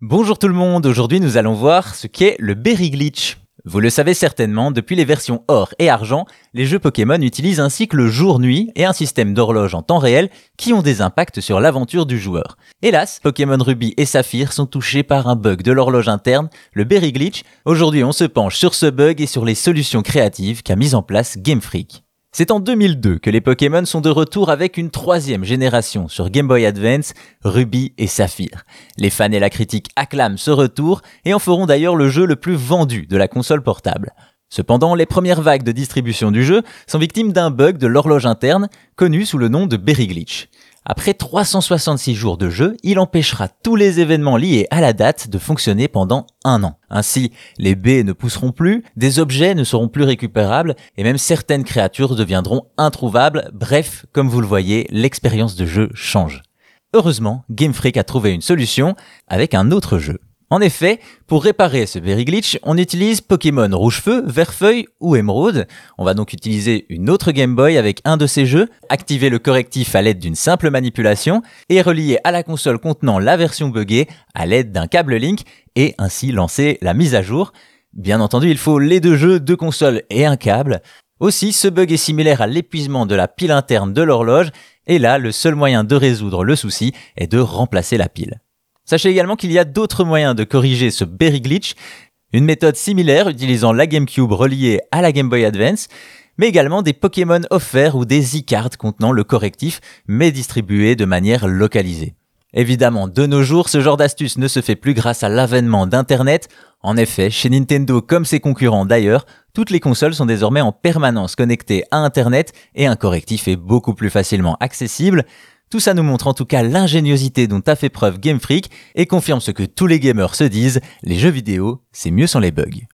Bonjour tout le monde, aujourd'hui nous allons voir ce qu'est le Berry Glitch. Vous le savez certainement, depuis les versions or et argent, les jeux Pokémon utilisent un cycle jour-nuit et un système d'horloge en temps réel qui ont des impacts sur l'aventure du joueur. Hélas, Pokémon Ruby et Saphir sont touchés par un bug de l'horloge interne, le Berry Glitch. Aujourd'hui on se penche sur ce bug et sur les solutions créatives qu'a mis en place Game Freak. C'est en 2002 que les Pokémon sont de retour avec une troisième génération sur Game Boy Advance, Ruby et Saphir. Les fans et la critique acclament ce retour et en feront d'ailleurs le jeu le plus vendu de la console portable. Cependant, les premières vagues de distribution du jeu sont victimes d'un bug de l'horloge interne connu sous le nom de Berry Glitch. Après 366 jours de jeu, il empêchera tous les événements liés à la date de fonctionner pendant un an. Ainsi, les baies ne pousseront plus, des objets ne seront plus récupérables, et même certaines créatures deviendront introuvables. Bref, comme vous le voyez, l'expérience de jeu change. Heureusement, Game Freak a trouvé une solution avec un autre jeu. En effet, pour réparer ce Berry Glitch, on utilise Pokémon Rouge-Feu, Vert-Feuille ou Émeraude. On va donc utiliser une autre Game Boy avec un de ces jeux, activer le correctif à l'aide d'une simple manipulation et relier à la console contenant la version buggée à l'aide d'un câble Link et ainsi lancer la mise à jour. Bien entendu, il faut les deux jeux, deux consoles et un câble. Aussi, ce bug est similaire à l'épuisement de la pile interne de l'horloge, et là, le seul moyen de résoudre le souci est de remplacer la pile. Sachez également qu'il y a d'autres moyens de corriger ce Berry Glitch, une méthode similaire utilisant la GameCube reliée à la Game Boy Advance, mais également des Pokémon offerts ou des e-cards contenant le correctif, mais distribués de manière localisée. Évidemment, de nos jours, ce genre d'astuce ne se fait plus grâce à l'avènement d'Internet. En effet, chez Nintendo comme ses concurrents d'ailleurs, toutes les consoles sont désormais en permanence connectées à Internet et un correctif est beaucoup plus facilement accessible. Tout ça nous montre en tout cas l'ingéniosité dont a fait preuve Game Freak et confirme ce que tous les gamers se disent, les jeux vidéo, c'est mieux sans les bugs.